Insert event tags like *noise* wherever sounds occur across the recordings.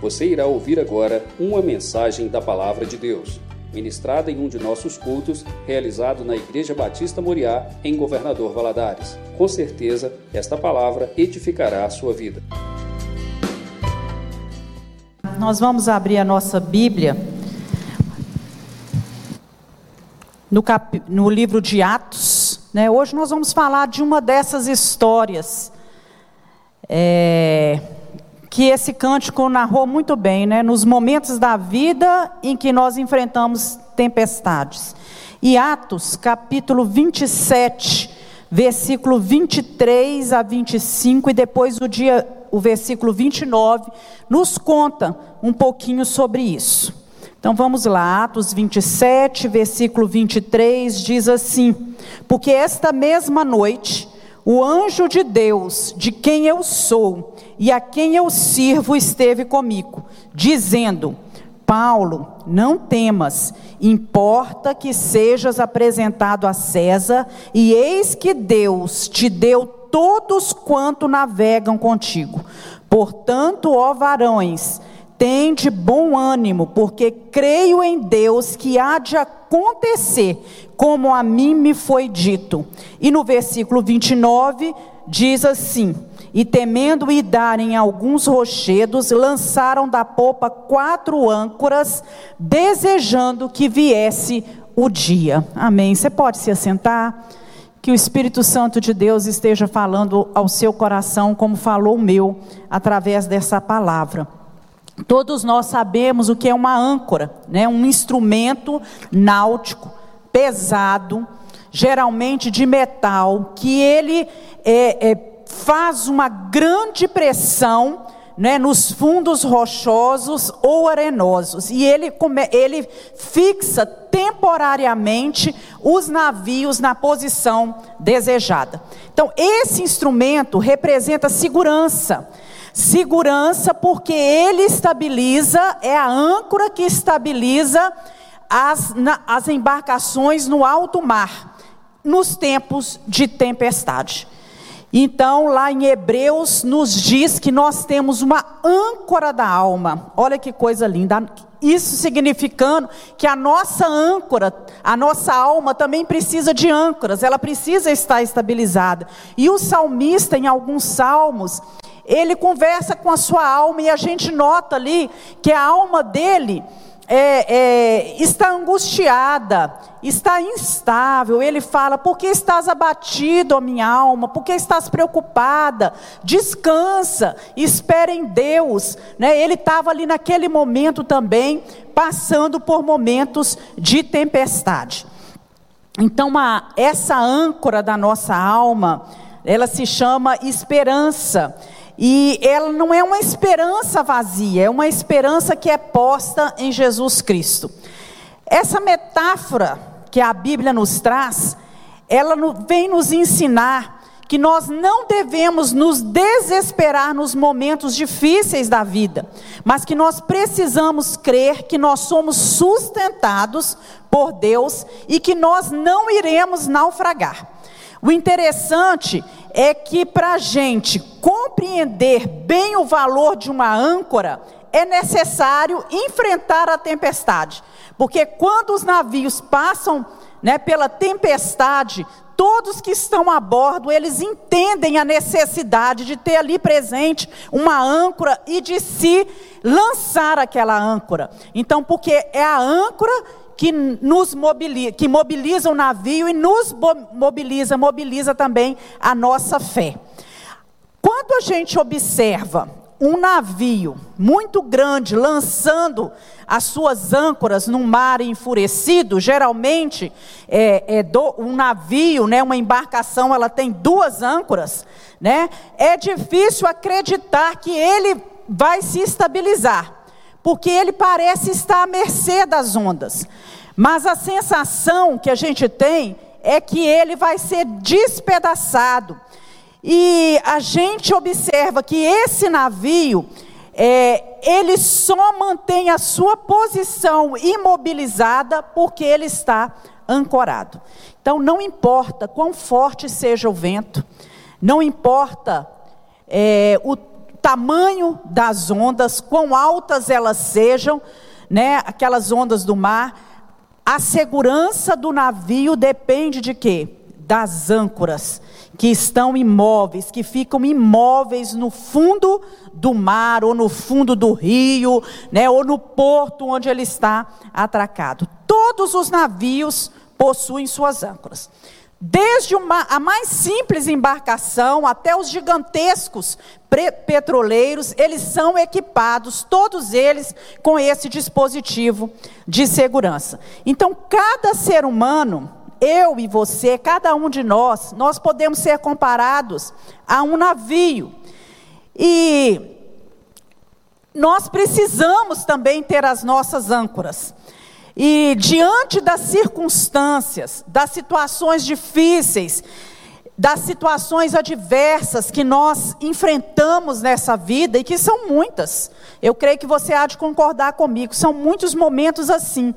Você irá ouvir agora uma mensagem da Palavra de Deus, ministrada em um de nossos cultos, realizado na Igreja Batista Moriá, em Governador Valadares. Com certeza, esta palavra edificará a sua vida. Nós vamos abrir a nossa Bíblia no, cap... no livro de Atos. Né? Hoje nós vamos falar de uma dessas histórias. É que esse cântico narrou muito bem, né? Nos momentos da vida em que nós enfrentamos tempestades. E Atos, capítulo 27, versículo 23 a 25 e depois o dia o versículo 29 nos conta um pouquinho sobre isso. Então vamos lá, Atos 27, versículo 23 diz assim: Porque esta mesma noite o anjo de Deus, de quem eu sou e a quem eu sirvo, esteve comigo, dizendo: Paulo, não temas, importa que sejas apresentado a César, e eis que Deus te deu todos quanto navegam contigo. Portanto, ó varões, Tende bom ânimo, porque creio em Deus que há de acontecer como a mim me foi dito. E no versículo 29 diz assim: E temendo e darem alguns rochedos, lançaram da popa quatro âncoras, desejando que viesse o dia. Amém. Você pode se assentar? Que o Espírito Santo de Deus esteja falando ao seu coração, como falou o meu, através dessa palavra. Todos nós sabemos o que é uma âncora, né? um instrumento náutico pesado, geralmente de metal, que ele é, é, faz uma grande pressão né, nos fundos rochosos ou arenosos, e ele, ele fixa temporariamente os navios na posição desejada. Então, esse instrumento representa segurança Segurança, porque ele estabiliza, é a âncora que estabiliza as, na, as embarcações no alto mar, nos tempos de tempestade. Então, lá em Hebreus, nos diz que nós temos uma âncora da alma. Olha que coisa linda. Isso significando que a nossa âncora, a nossa alma também precisa de âncoras, ela precisa estar estabilizada. E o salmista, em alguns salmos, ele conversa com a sua alma e a gente nota ali que a alma dele é, é, está angustiada, está instável. Ele fala: Por que estás abatido, ó minha alma? Por que estás preocupada? Descansa, espera em Deus. Né? Ele estava ali naquele momento também, passando por momentos de tempestade. Então, a, essa âncora da nossa alma, ela se chama esperança. E ela não é uma esperança vazia, é uma esperança que é posta em Jesus Cristo. Essa metáfora que a Bíblia nos traz, ela vem nos ensinar que nós não devemos nos desesperar nos momentos difíceis da vida, mas que nós precisamos crer que nós somos sustentados por Deus e que nós não iremos naufragar. O interessante é que para a gente compreender bem o valor de uma âncora, é necessário enfrentar a tempestade. Porque quando os navios passam né, pela tempestade, todos que estão a bordo, eles entendem a necessidade de ter ali presente uma âncora e de se lançar aquela âncora. Então, porque é a âncora que nos mobiliza, que mobiliza o navio e nos mobiliza, mobiliza também a nossa fé. Quando a gente observa um navio muito grande lançando as suas âncoras num mar enfurecido, geralmente é, é do, um navio, né, uma embarcação, ela tem duas âncoras, né? É difícil acreditar que ele vai se estabilizar porque ele parece estar à mercê das ondas. Mas a sensação que a gente tem é que ele vai ser despedaçado. E a gente observa que esse navio, é, ele só mantém a sua posição imobilizada porque ele está ancorado. Então, não importa quão forte seja o vento, não importa é, o tamanho das ondas, quão altas elas sejam, né, aquelas ondas do mar, a segurança do navio depende de quê? Das âncoras que estão imóveis, que ficam imóveis no fundo do mar, ou no fundo do rio, né, ou no porto onde ele está atracado. Todos os navios possuem suas âncoras. Desde uma, a mais simples embarcação até os gigantescos petroleiros, eles são equipados, todos eles, com esse dispositivo de segurança. Então, cada ser humano eu e você, cada um de nós, nós podemos ser comparados a um navio. E nós precisamos também ter as nossas âncoras. E diante das circunstâncias, das situações difíceis, das situações adversas que nós enfrentamos nessa vida, e que são muitas, eu creio que você há de concordar comigo, são muitos momentos assim.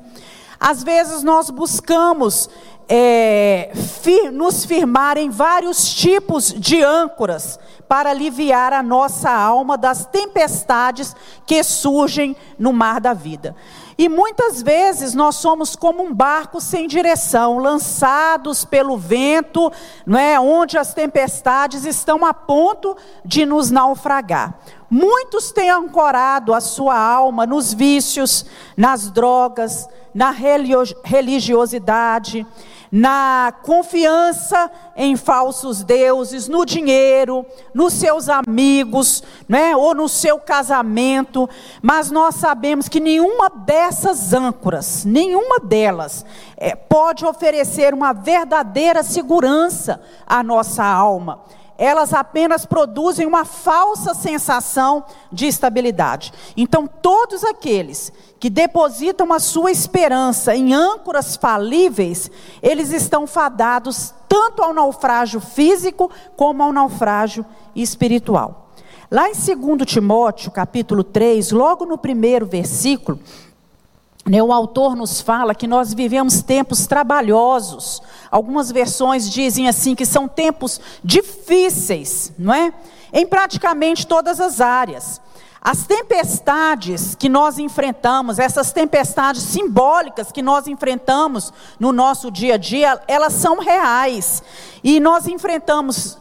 Às vezes nós buscamos é, fir, nos firmar em vários tipos de âncoras para aliviar a nossa alma das tempestades que surgem no mar da vida. E muitas vezes nós somos como um barco sem direção, lançados pelo vento, não é, onde as tempestades estão a ponto de nos naufragar. Muitos têm ancorado a sua alma nos vícios, nas drogas, na religiosidade, na confiança em falsos deuses, no dinheiro, nos seus amigos, né, ou no seu casamento, mas nós sabemos que nenhuma dessas âncoras, nenhuma delas, é, pode oferecer uma verdadeira segurança à nossa alma elas apenas produzem uma falsa sensação de estabilidade. Então, todos aqueles que depositam a sua esperança em âncoras falíveis, eles estão fadados tanto ao naufrágio físico como ao naufrágio espiritual. Lá em 2 Timóteo, capítulo 3, logo no primeiro versículo, o autor nos fala que nós vivemos tempos trabalhosos. Algumas versões dizem assim que são tempos difíceis, não é? Em praticamente todas as áreas. As tempestades que nós enfrentamos, essas tempestades simbólicas que nós enfrentamos no nosso dia a dia, elas são reais. E nós enfrentamos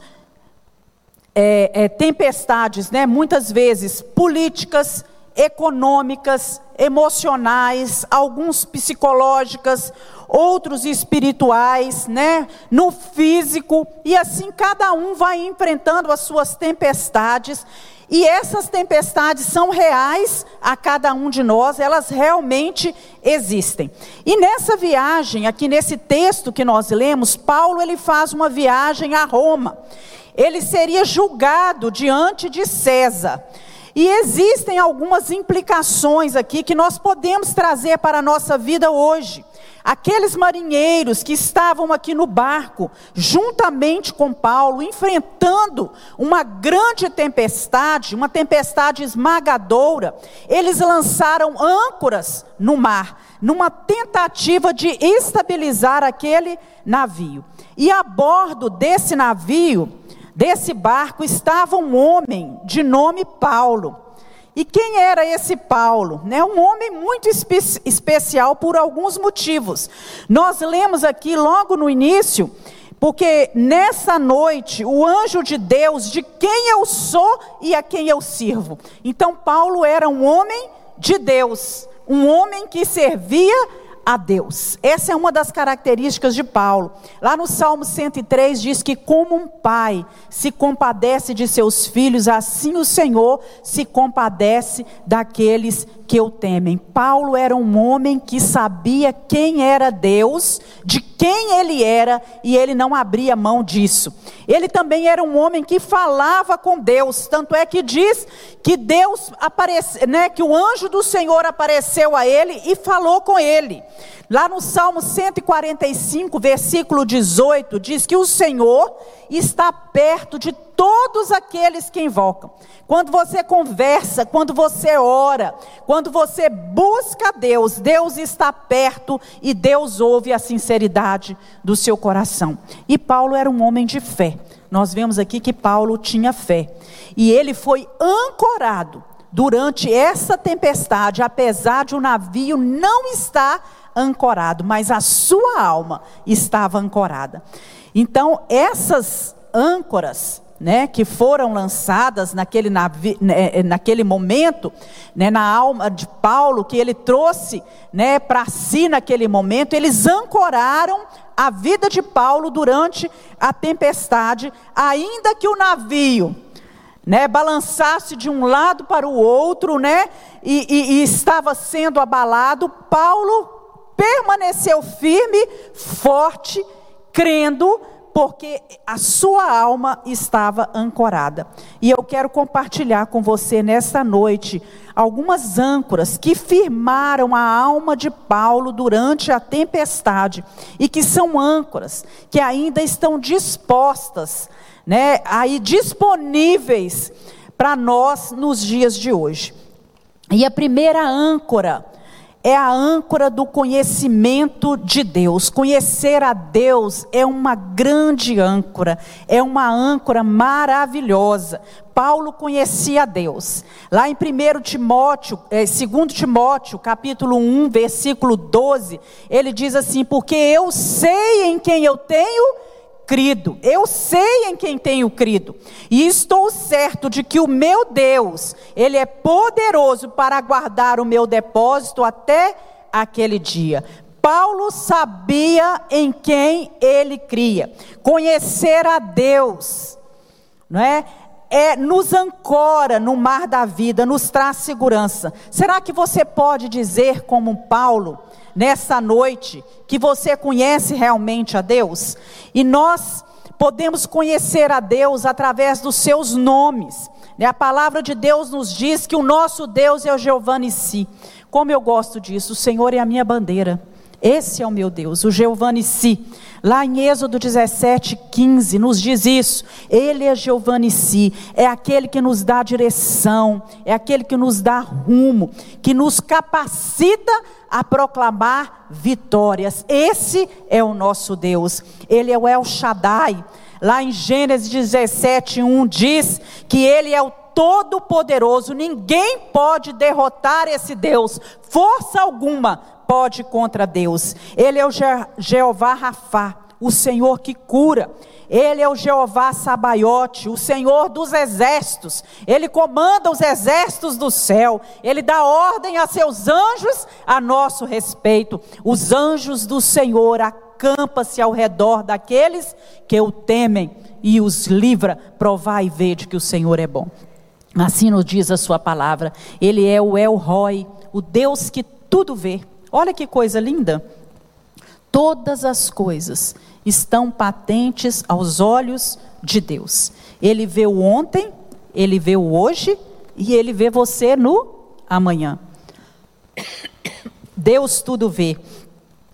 é, é, tempestades, né, muitas vezes políticas, econômicas, emocionais, alguns psicológicas, outros espirituais, né? No físico, e assim cada um vai enfrentando as suas tempestades. E essas tempestades são reais a cada um de nós, elas realmente existem. E nessa viagem, aqui nesse texto que nós lemos, Paulo ele faz uma viagem a Roma. Ele seria julgado diante de César. E existem algumas implicações aqui que nós podemos trazer para a nossa vida hoje. Aqueles marinheiros que estavam aqui no barco, juntamente com Paulo, enfrentando uma grande tempestade, uma tempestade esmagadora, eles lançaram âncoras no mar, numa tentativa de estabilizar aquele navio. E a bordo desse navio, desse barco estava um homem de nome Paulo. E quem era esse Paulo? Né? Um homem muito espe especial por alguns motivos. Nós lemos aqui logo no início, porque nessa noite o anjo de Deus, de quem eu sou e a quem eu sirvo. Então Paulo era um homem de Deus, um homem que servia a Deus. Essa é uma das características de Paulo. Lá no Salmo 103 diz que, como um pai se compadece de seus filhos, assim o Senhor se compadece daqueles que o temem. Paulo era um homem que sabia quem era Deus, de quem ele era, e ele não abria mão disso. Ele também era um homem que falava com Deus, tanto é que diz que Deus apareceu, né, que o anjo do Senhor apareceu a ele e falou com ele. Lá no Salmo 145, versículo 18, diz que o Senhor está perto de todos aqueles que invocam. Quando você conversa, quando você ora, quando você busca Deus, Deus está perto e Deus ouve a sinceridade do seu coração. E Paulo era um homem de fé. nós vemos aqui que Paulo tinha fé. E ele foi ancorado durante essa tempestade, apesar de o navio não estar ancorado, mas a sua alma estava ancorada. Então, essas âncoras né, que foram lançadas naquele, né, eh, naquele momento, né, na alma de Paulo, que ele trouxe né, para si naquele momento, eles ancoraram a vida de Paulo durante a tempestade, ainda que o navio né, balançasse de um lado para o outro, né, e, e, e estava sendo abalado, Paulo permaneceu firme, forte, crendo porque a sua alma estava ancorada. E eu quero compartilhar com você nesta noite algumas âncoras que firmaram a alma de Paulo durante a tempestade e que são âncoras que ainda estão dispostas, né, aí disponíveis para nós nos dias de hoje. E a primeira âncora é a âncora do conhecimento de Deus. Conhecer a Deus é uma grande âncora, é uma âncora maravilhosa. Paulo conhecia Deus. Lá em 1 Timóteo, é, 2 Timóteo, capítulo 1, versículo 12, ele diz assim: Porque eu sei em quem eu tenho crido, eu sei em quem tenho crido, e estou certo de que o meu Deus, Ele é poderoso para guardar o meu depósito até aquele dia. Paulo sabia em quem ele cria. Conhecer a Deus, não é? É, nos ancora no mar da vida, nos traz segurança. Será que você pode dizer, como Paulo, nessa noite, que você conhece realmente a Deus? E nós podemos conhecer a Deus através dos seus nomes. Né? A palavra de Deus nos diz que o nosso Deus é o Jeová Si. Como eu gosto disso, o Senhor é a minha bandeira. Esse é o meu Deus, o Jeová Si. Lá em Êxodo 17, 15, nos diz isso. Ele é Jeová Si, é aquele que nos dá direção, é aquele que nos dá rumo, que nos capacita a proclamar vitórias. Esse é o nosso Deus. Ele é o El Shaddai. Lá em Gênesis 17, 1 diz que ele é o Todo-Poderoso, ninguém pode derrotar esse Deus, força alguma pode contra Deus. Ele é o Je Jeová Rafá, o Senhor que cura. Ele é o Jeová Sabaiote, o Senhor dos exércitos. Ele comanda os exércitos do céu. Ele dá ordem a seus anjos a nosso respeito. Os anjos do Senhor acampa-se ao redor daqueles que o temem e os livra. Provai e vede que o Senhor é bom. Assim nos diz a sua palavra. Ele é o El Roy, o Deus que tudo vê. Olha que coisa linda. Todas as coisas estão patentes aos olhos de Deus. Ele vê o ontem, ele vê o hoje e ele vê você no amanhã. Deus tudo vê.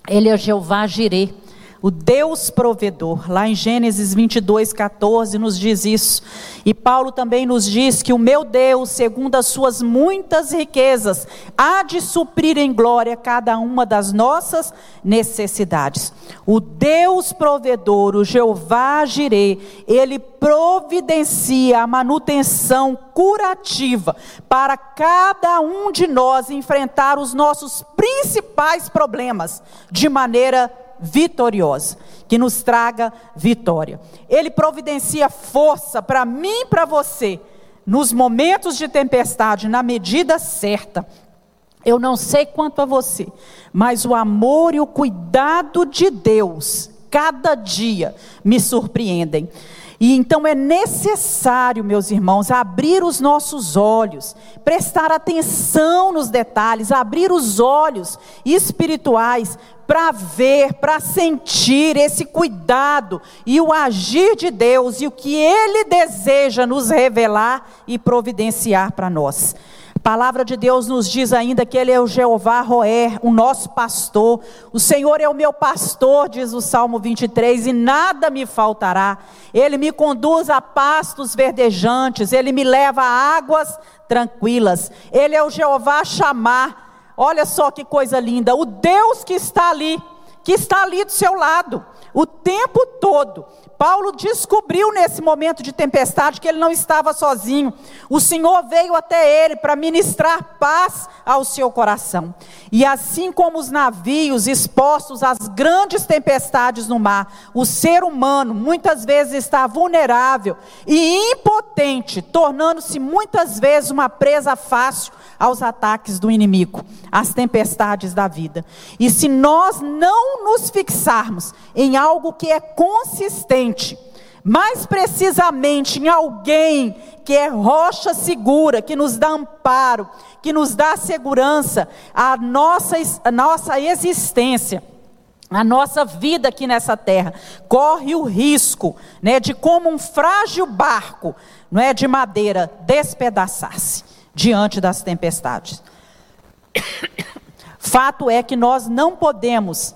Ele é Jeová Jireh o Deus provedor. Lá em Gênesis 22, 14 nos diz isso. E Paulo também nos diz que o meu Deus, segundo as suas muitas riquezas, há de suprir em glória cada uma das nossas necessidades. O Deus provedor, o Jeová Jireh, ele providencia a manutenção curativa para cada um de nós enfrentar os nossos principais problemas de maneira vitoriosa, que nos traga vitória. Ele providencia força para mim e para você nos momentos de tempestade, na medida certa. Eu não sei quanto a você, mas o amor e o cuidado de Deus, cada dia, me surpreendem. E então é necessário, meus irmãos, abrir os nossos olhos, prestar atenção nos detalhes, abrir os olhos espirituais para ver, para sentir esse cuidado e o agir de Deus e o que Ele deseja nos revelar e providenciar para nós. Palavra de Deus nos diz ainda que Ele é o Jeová Roer, o nosso pastor. O Senhor é o meu pastor, diz o Salmo 23, e nada me faltará. Ele me conduz a pastos verdejantes, Ele me leva a águas tranquilas. Ele é o Jeová chamar. Olha só que coisa linda, o Deus que está ali, que está ali do seu lado, o tempo todo, Paulo descobriu nesse momento de tempestade que ele não estava sozinho. O Senhor veio até ele para ministrar paz ao seu coração. E assim como os navios expostos às grandes tempestades no mar, o ser humano muitas vezes está vulnerável e impotente, tornando-se muitas vezes uma presa fácil aos ataques do inimigo, às tempestades da vida. E se nós não nos fixarmos em algo que é consistente, mais precisamente em alguém que é rocha segura, que nos dá amparo, que nos dá segurança, a nossa, a nossa existência. A nossa vida aqui nessa terra corre o risco, né, de como um frágil barco, não é, de madeira despedaçar-se diante das tempestades. *coughs* Fato é que nós não podemos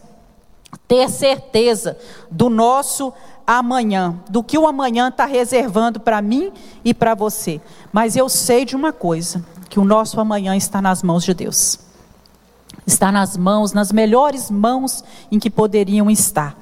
ter certeza do nosso amanhã, do que o amanhã está reservando para mim e para você. Mas eu sei de uma coisa: que o nosso amanhã está nas mãos de Deus. Está nas mãos, nas melhores mãos em que poderiam estar.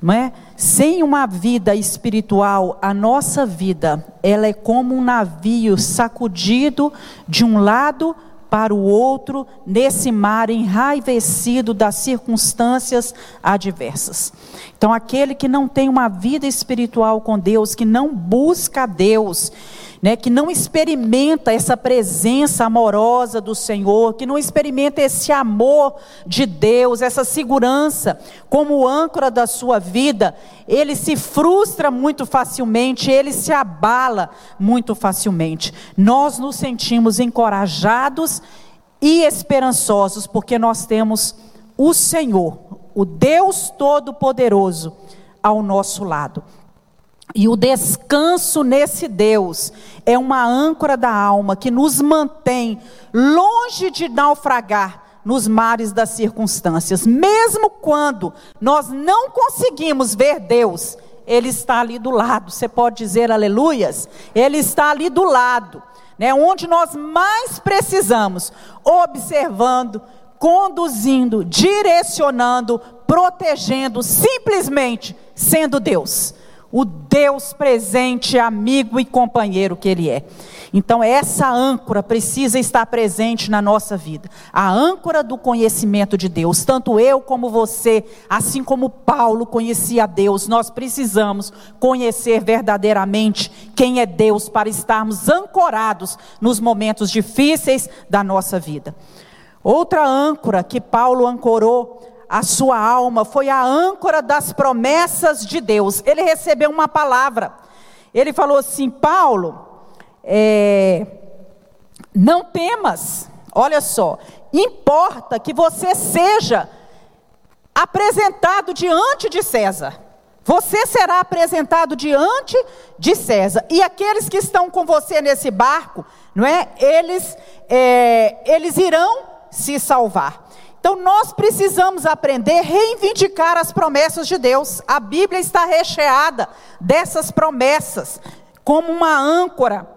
Não é? Sem uma vida espiritual, a nossa vida, ela é como um navio sacudido de um lado para o outro nesse mar enraivecido das circunstâncias adversas. Então, aquele que não tem uma vida espiritual com Deus, que não busca Deus, né, que não experimenta essa presença amorosa do Senhor, que não experimenta esse amor de Deus, essa segurança como âncora da sua vida, ele se frustra muito facilmente, ele se abala muito facilmente. Nós nos sentimos encorajados e esperançosos porque nós temos o Senhor, o Deus Todo-Poderoso, ao nosso lado. E o descanso nesse Deus é uma âncora da alma que nos mantém longe de naufragar nos mares das circunstâncias. Mesmo quando nós não conseguimos ver Deus, Ele está ali do lado. Você pode dizer aleluias? Ele está ali do lado, né? onde nós mais precisamos, observando, conduzindo, direcionando, protegendo, simplesmente sendo Deus o Deus presente, amigo e companheiro que Ele é. Então, essa âncora precisa estar presente na nossa vida. A âncora do conhecimento de Deus. Tanto eu como você, assim como Paulo conhecia Deus, nós precisamos conhecer verdadeiramente quem é Deus para estarmos ancorados nos momentos difíceis da nossa vida. Outra âncora que Paulo ancorou a sua alma, foi a âncora das promessas de Deus. Ele recebeu uma palavra. Ele falou assim: Paulo, é, não temas, olha só, importa que você seja apresentado diante de César. Você será apresentado diante de César. E aqueles que estão com você nesse barco, não é? Eles, é, eles irão se salvar. Então nós precisamos aprender a reivindicar as promessas de Deus. A Bíblia está recheada dessas promessas, como uma âncora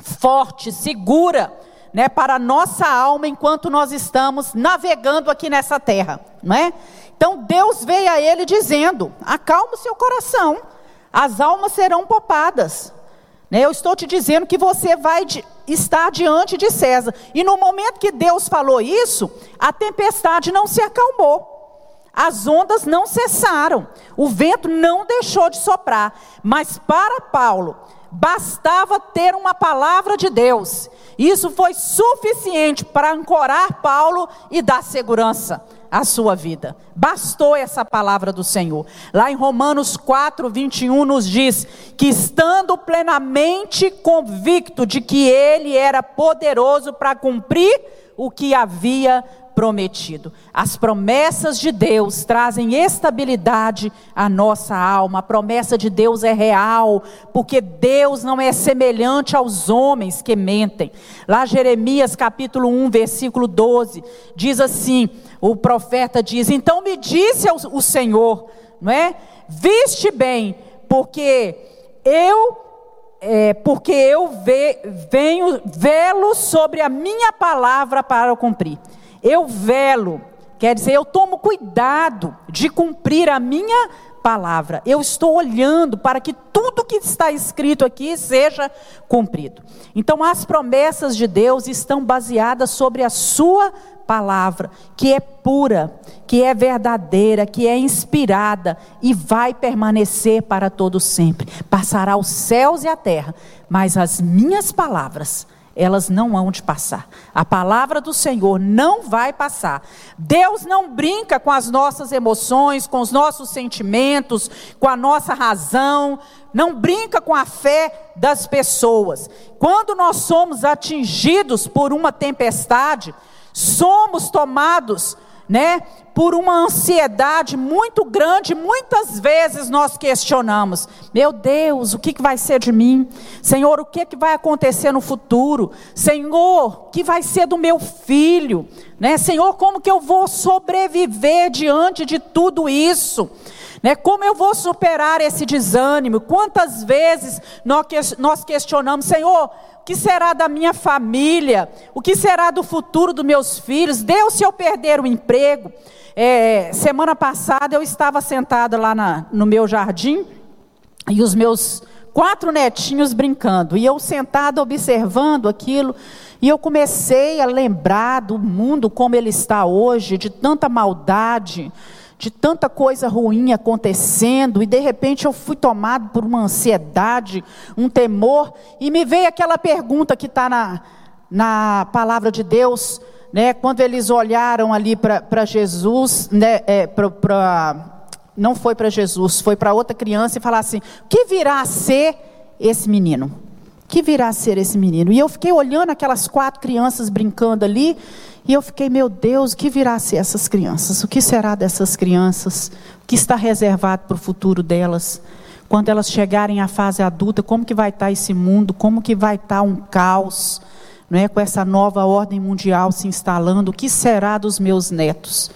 forte, segura, né, para a nossa alma enquanto nós estamos navegando aqui nessa terra, não é? Então Deus veio a ele dizendo: acalma o seu coração, as almas serão poupadas. Né? Eu estou te dizendo que você vai estar diante de César. E no momento que Deus falou isso, a tempestade não se acalmou. As ondas não cessaram, o vento não deixou de soprar, mas para Paulo bastava ter uma palavra de Deus. Isso foi suficiente para ancorar Paulo e dar segurança a sua vida. Bastou essa palavra do Senhor. Lá em Romanos 4, 21 nos diz que estando plenamente convicto de que ele era poderoso para cumprir o que havia prometido. As promessas de Deus trazem estabilidade à nossa alma. A promessa de Deus é real, porque Deus não é semelhante aos homens que mentem. Lá Jeremias capítulo 1, versículo 12, diz assim: o profeta diz: Então me disse o Senhor, não é? Viste bem, porque eu é, porque eu ve, venho velo sobre a minha palavra para cumprir. Eu velo, quer dizer, eu tomo cuidado de cumprir a minha palavra. Eu estou olhando para que tudo que está escrito aqui seja cumprido. Então, as promessas de Deus estão baseadas sobre a sua palavra, que é pura, que é verdadeira, que é inspirada e vai permanecer para todo sempre. Passará os céus e a terra, mas as minhas palavras elas não hão de passar. A palavra do Senhor não vai passar. Deus não brinca com as nossas emoções, com os nossos sentimentos, com a nossa razão, não brinca com a fé das pessoas. Quando nós somos atingidos por uma tempestade, somos tomados né, por uma ansiedade muito grande, muitas vezes nós questionamos: meu Deus, o que, vai ser de mim? Senhor, o que, que vai acontecer no futuro? Senhor, o que vai ser do meu filho? Né? Senhor, como que eu vou sobreviver diante de tudo isso? Né? Como eu vou superar esse desânimo? Quantas vezes nós questionamos, Senhor, o que será da minha família? O que será do futuro dos meus filhos? Deus, se eu perder o emprego. É, semana passada eu estava sentada lá na, no meu jardim e os meus quatro netinhos brincando. E eu sentada observando aquilo. E eu comecei a lembrar do mundo como ele está hoje, de tanta maldade de tanta coisa ruim acontecendo, e de repente eu fui tomado por uma ansiedade, um temor, e me veio aquela pergunta que está na, na palavra de Deus, né, quando eles olharam ali para Jesus, né, é, pra, pra, não foi para Jesus, foi para outra criança e falaram assim: o que virá a ser esse menino? Que virá a ser esse menino? E eu fiquei olhando aquelas quatro crianças brincando ali, e eu fiquei, meu Deus, o que virá a ser essas crianças? O que será dessas crianças? O que está reservado para o futuro delas? Quando elas chegarem à fase adulta, como que vai estar esse mundo? Como que vai estar um caos? Não é? Com essa nova ordem mundial se instalando, o que será dos meus netos?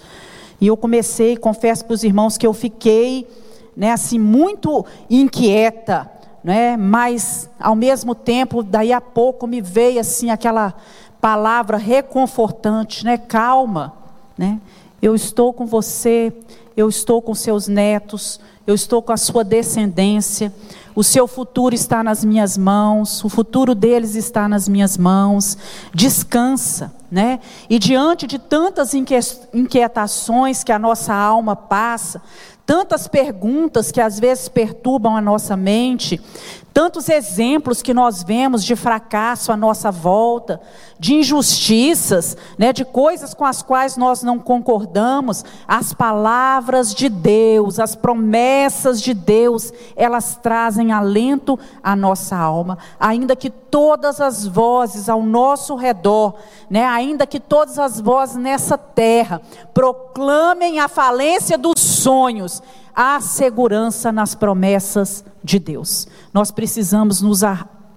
E eu comecei, confesso para os irmãos que eu fiquei, né, assim muito inquieta, né? Mas ao mesmo tempo, daí a pouco me veio assim aquela palavra reconfortante, né? Calma, né? Eu estou com você, eu estou com seus netos, eu estou com a sua descendência. O seu futuro está nas minhas mãos, o futuro deles está nas minhas mãos. Descansa, né? E diante de tantas inquietações que a nossa alma passa, tantas perguntas que às vezes perturbam a nossa mente, tantos exemplos que nós vemos de fracasso à nossa volta, de injustiças, né, de coisas com as quais nós não concordamos, as palavras de Deus, as promessas de Deus, elas trazem alento à nossa alma, ainda que todas as vozes ao nosso redor, né, ainda que todas as vozes nessa terra proclamem a falência dos sonhos, há segurança nas promessas de Deus. Nós precisamos nos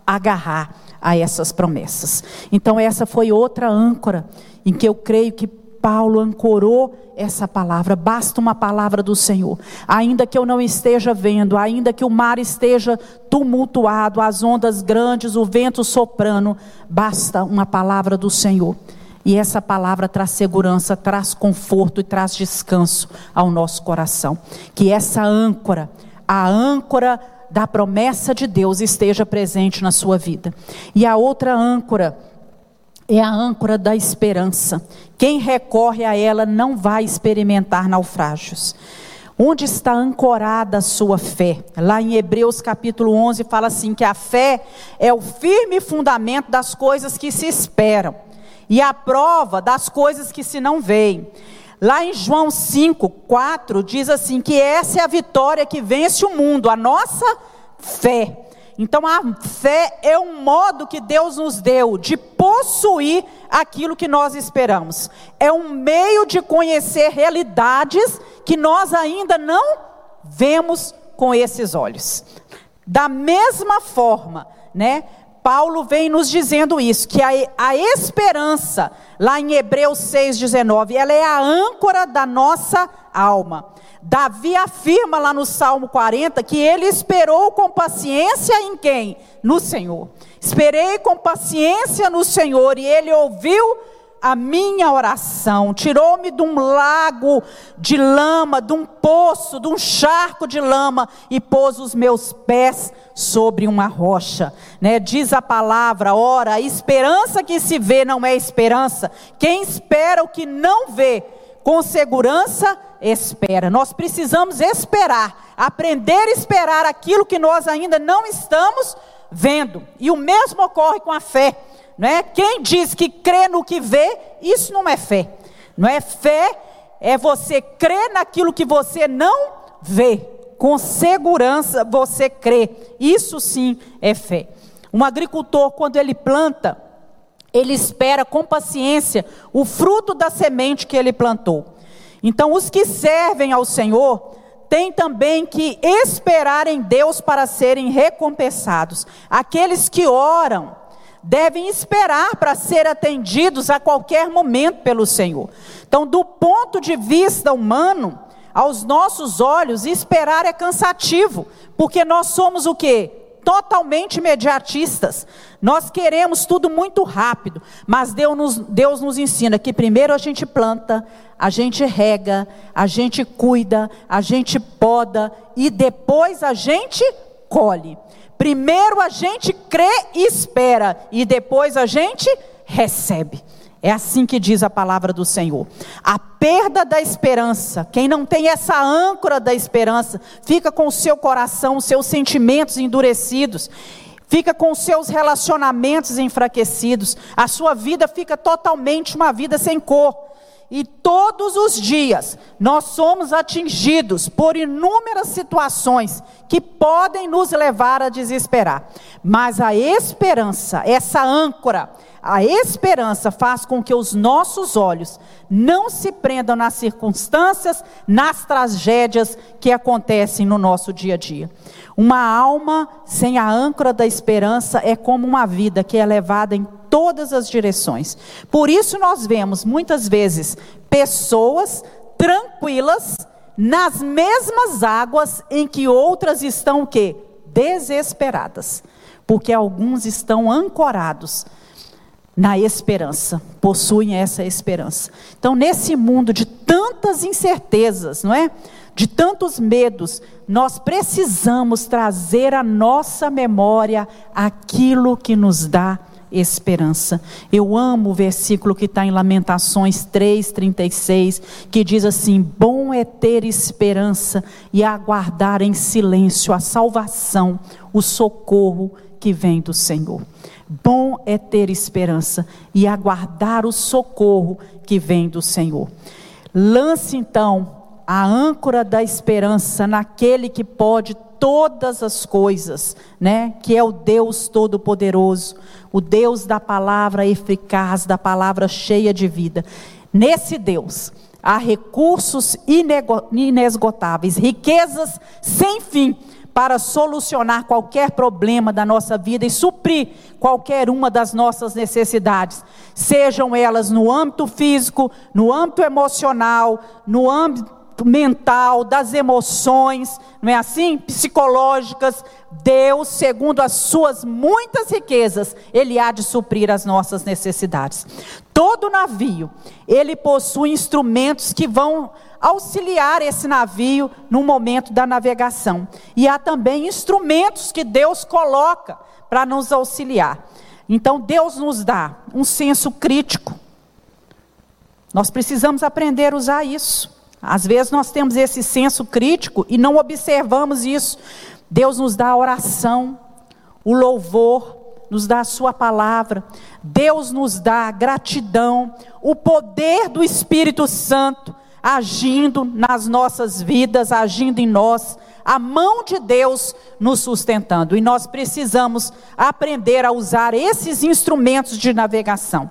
agarrar a essas promessas. Então, essa foi outra âncora em que eu creio que Paulo ancorou essa palavra. Basta uma palavra do Senhor. Ainda que eu não esteja vendo, ainda que o mar esteja tumultuado, as ondas grandes, o vento soprando, basta uma palavra do Senhor. E essa palavra traz segurança, traz conforto e traz descanso ao nosso coração. Que essa âncora, a âncora da promessa de Deus, esteja presente na sua vida. E a outra âncora é a âncora da esperança. Quem recorre a ela não vai experimentar naufrágios. Onde está ancorada a sua fé? Lá em Hebreus capítulo 11 fala assim: que a fé é o firme fundamento das coisas que se esperam e a prova das coisas que se não veem. Lá em João 5, 4, diz assim: que essa é a vitória que vence o mundo, a nossa fé. Então a fé é um modo que Deus nos deu de possuir aquilo que nós esperamos. É um meio de conhecer realidades que nós ainda não vemos com esses olhos. Da mesma forma, né? Paulo vem nos dizendo isso, que a, a esperança, lá em Hebreus 6,19, ela é a âncora da nossa alma. Davi afirma lá no Salmo 40 que ele esperou com paciência em quem? No Senhor. Esperei com paciência no Senhor e ele ouviu a minha oração, tirou-me de um lago de lama, de um poço, de um charco de lama e pôs os meus pés sobre uma rocha, né? Diz a palavra, ora, a esperança que se vê não é esperança. Quem espera o que não vê, com segurança espera. Nós precisamos esperar, aprender a esperar aquilo que nós ainda não estamos vendo. E o mesmo ocorre com a fé. Né? Quem diz que crê no que vê, isso não é fé. Não é fé, é você crer naquilo que você não vê. Com segurança você crê. Isso sim é fé. Um agricultor, quando ele planta, ele espera com paciência o fruto da semente que ele plantou. Então, os que servem ao Senhor têm também que esperar em Deus para serem recompensados. Aqueles que oram, devem esperar para ser atendidos a qualquer momento pelo Senhor. Então, do ponto de vista humano, aos nossos olhos, esperar é cansativo, porque nós somos o quê? Totalmente imediatistas. Nós queremos tudo muito rápido, mas Deus nos, Deus nos ensina que primeiro a gente planta, a gente rega, a gente cuida, a gente poda e depois a gente colhe. Primeiro a gente crê e espera, e depois a gente recebe. É assim que diz a palavra do Senhor. A perda da esperança, quem não tem essa âncora da esperança, fica com o seu coração, os seus sentimentos endurecidos, fica com os seus relacionamentos enfraquecidos, a sua vida fica totalmente uma vida sem cor. E todos os dias nós somos atingidos por inúmeras situações que podem nos levar a desesperar. Mas a esperança, essa âncora, a esperança faz com que os nossos olhos não se prendam nas circunstâncias, nas tragédias que acontecem no nosso dia a dia. Uma alma sem a âncora da esperança é como uma vida que é levada em todas as direções. Por isso nós vemos muitas vezes pessoas tranquilas nas mesmas águas em que outras estão o quê? Desesperadas. Porque alguns estão ancorados na esperança, possuem essa esperança. Então, nesse mundo de tantas incertezas, não é? De tantos medos, nós precisamos trazer à nossa memória aquilo que nos dá esperança. Eu amo o versículo que está em Lamentações 3,36, que diz assim: Bom é ter esperança e aguardar em silêncio a salvação, o socorro que vem do Senhor. Bom é ter esperança e aguardar o socorro que vem do Senhor. Lance então a âncora da esperança naquele que pode todas as coisas, né? Que é o Deus todo-poderoso, o Deus da palavra eficaz, da palavra cheia de vida. Nesse Deus há recursos inesgotáveis, riquezas sem fim para solucionar qualquer problema da nossa vida e suprir qualquer uma das nossas necessidades, sejam elas no âmbito físico, no âmbito emocional, no âmbito mental, das emoções, não é assim? Psicológicas. Deus, segundo as suas muitas riquezas, Ele há de suprir as nossas necessidades. Todo navio, ele possui instrumentos que vão auxiliar esse navio no momento da navegação. E há também instrumentos que Deus coloca para nos auxiliar. Então, Deus nos dá um senso crítico. Nós precisamos aprender a usar isso. Às vezes nós temos esse senso crítico e não observamos isso. Deus nos dá a oração, o louvor, nos dá a sua palavra. Deus nos dá a gratidão, o poder do Espírito Santo agindo nas nossas vidas, agindo em nós, a mão de Deus nos sustentando. E nós precisamos aprender a usar esses instrumentos de navegação.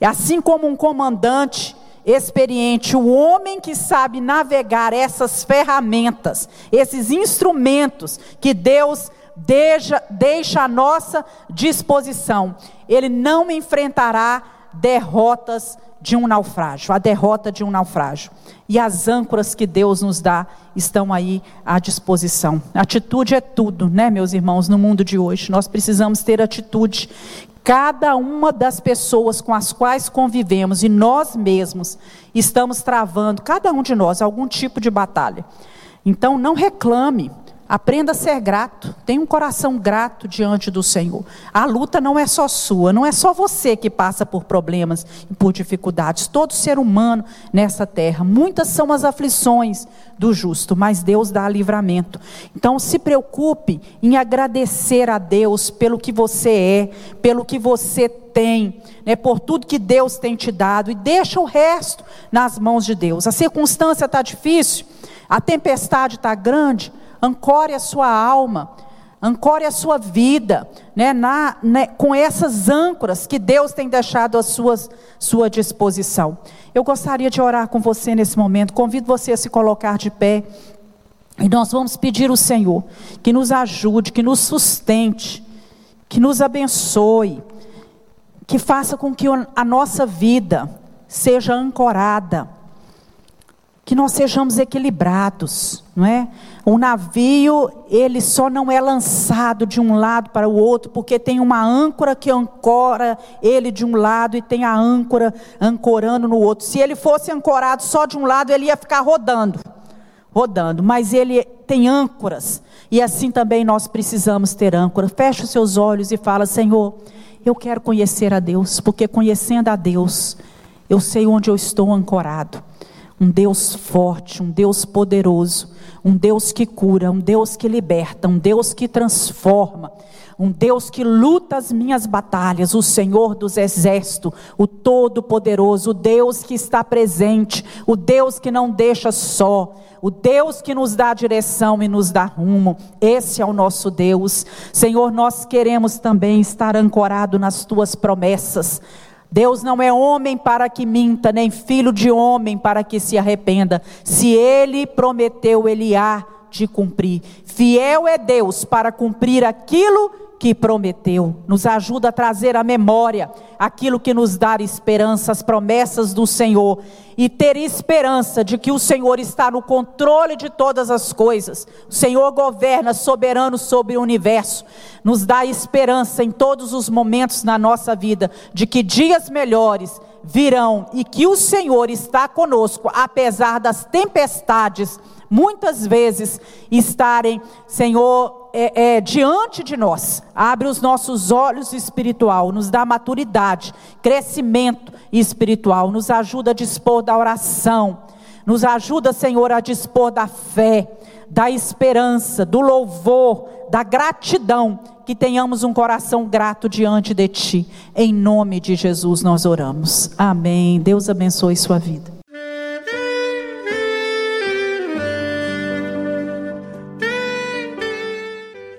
Assim como um comandante experiente, o homem que sabe navegar essas ferramentas, esses instrumentos que Deus deixa, deixa à nossa disposição, ele não enfrentará derrotas de um naufrágio, a derrota de um naufrágio. E as âncoras que Deus nos dá estão aí à disposição. Atitude é tudo, né, meus irmãos, no mundo de hoje. Nós precisamos ter atitude Cada uma das pessoas com as quais convivemos e nós mesmos estamos travando, cada um de nós, algum tipo de batalha. Então não reclame, Aprenda a ser grato, tenha um coração grato diante do Senhor. A luta não é só sua, não é só você que passa por problemas e por dificuldades. Todo ser humano nessa terra. Muitas são as aflições do justo, mas Deus dá livramento. Então se preocupe em agradecer a Deus pelo que você é, pelo que você tem, né, por tudo que Deus tem te dado e deixa o resto nas mãos de Deus. A circunstância está difícil, a tempestade está grande ancore a sua alma, ancore a sua vida, né, na, né, com essas âncoras que Deus tem deixado à sua, sua disposição. Eu gostaria de orar com você nesse momento, convido você a se colocar de pé, e nós vamos pedir ao Senhor que nos ajude, que nos sustente, que nos abençoe, que faça com que a nossa vida seja ancorada, que nós sejamos equilibrados, não é? O navio, ele só não é lançado de um lado para o outro, porque tem uma âncora que ancora ele de um lado e tem a âncora ancorando no outro. Se ele fosse ancorado só de um lado, ele ia ficar rodando, rodando, mas ele tem âncoras, e assim também nós precisamos ter âncora. Feche os seus olhos e fala: Senhor, eu quero conhecer a Deus, porque conhecendo a Deus, eu sei onde eu estou ancorado um Deus forte, um Deus poderoso, um Deus que cura, um Deus que liberta, um Deus que transforma, um Deus que luta as minhas batalhas, o Senhor dos exércitos, o Todo-Poderoso, o Deus que está presente, o Deus que não deixa só, o Deus que nos dá direção e nos dá rumo. Esse é o nosso Deus. Senhor, nós queremos também estar ancorado nas tuas promessas. Deus não é homem para que minta, nem filho de homem para que se arrependa. Se ele prometeu, ele há de cumprir. Fiel é Deus para cumprir aquilo que prometeu. Nos ajuda a trazer à memória aquilo que nos dá esperança, as promessas do Senhor e ter esperança de que o Senhor está no controle de todas as coisas. O Senhor governa soberano sobre o universo. Nos dá esperança em todos os momentos na nossa vida de que dias melhores virão e que o Senhor está conosco apesar das tempestades muitas vezes estarem, Senhor, é, é, diante de nós. Abre os nossos olhos espiritual, nos dá maturidade, crescimento espiritual, nos ajuda a dispor da oração, nos ajuda, Senhor, a dispor da fé, da esperança, do louvor, da gratidão, que tenhamos um coração grato diante de Ti. Em nome de Jesus nós oramos. Amém. Deus abençoe sua vida.